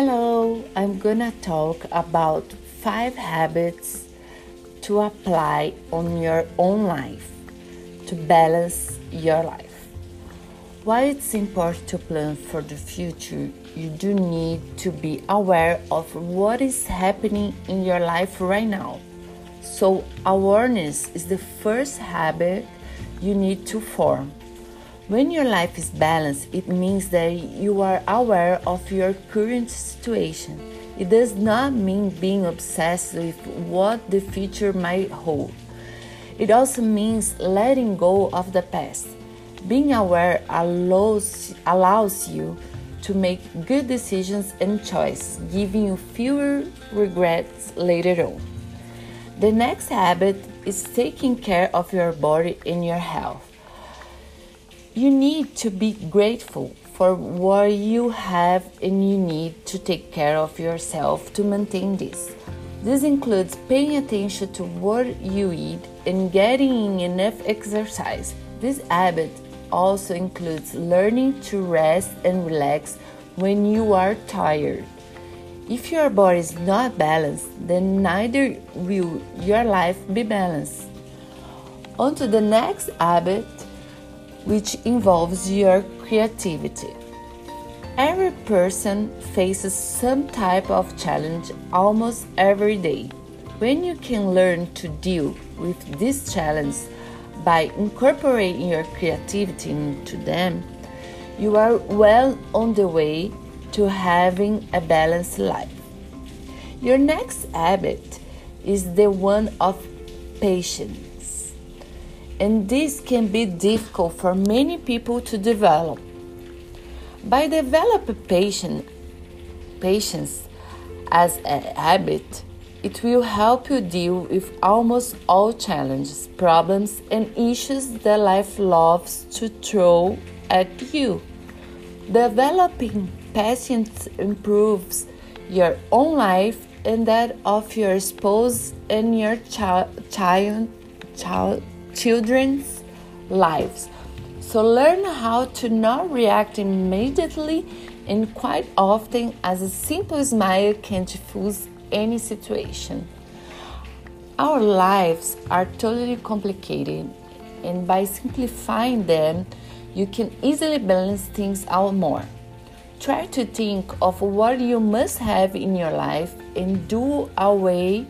Hello, I'm gonna talk about five habits to apply on your own life to balance your life. While it's important to plan for the future, you do need to be aware of what is happening in your life right now. So, awareness is the first habit you need to form. When your life is balanced, it means that you are aware of your current situation. It does not mean being obsessed with what the future might hold. It also means letting go of the past. Being aware allows, allows you to make good decisions and choices, giving you fewer regrets later on. The next habit is taking care of your body and your health. You need to be grateful for what you have and you need to take care of yourself to maintain this. This includes paying attention to what you eat and getting enough exercise. This habit also includes learning to rest and relax when you are tired. If your body is not balanced, then neither will your life be balanced. On to the next habit which involves your creativity. Every person faces some type of challenge almost every day. When you can learn to deal with this challenge by incorporating your creativity into them, you are well on the way to having a balanced life. Your next habit is the one of patience and this can be difficult for many people to develop. By developing patience, patience as a habit, it will help you deal with almost all challenges, problems, and issues that life loves to throw at you. Developing patience improves your own life and that of your spouse and your child, child, child children's lives. So learn how to not react immediately and quite often as a simple smile can diffuse any situation. Our lives are totally complicated and by simplifying them you can easily balance things out more. Try to think of what you must have in your life and do away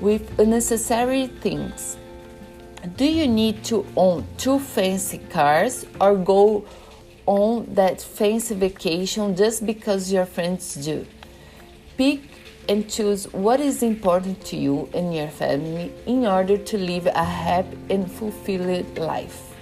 with unnecessary things do you need to own two fancy cars or go on that fancy vacation just because your friends do? Pick and choose what is important to you and your family in order to live a happy and fulfilled life.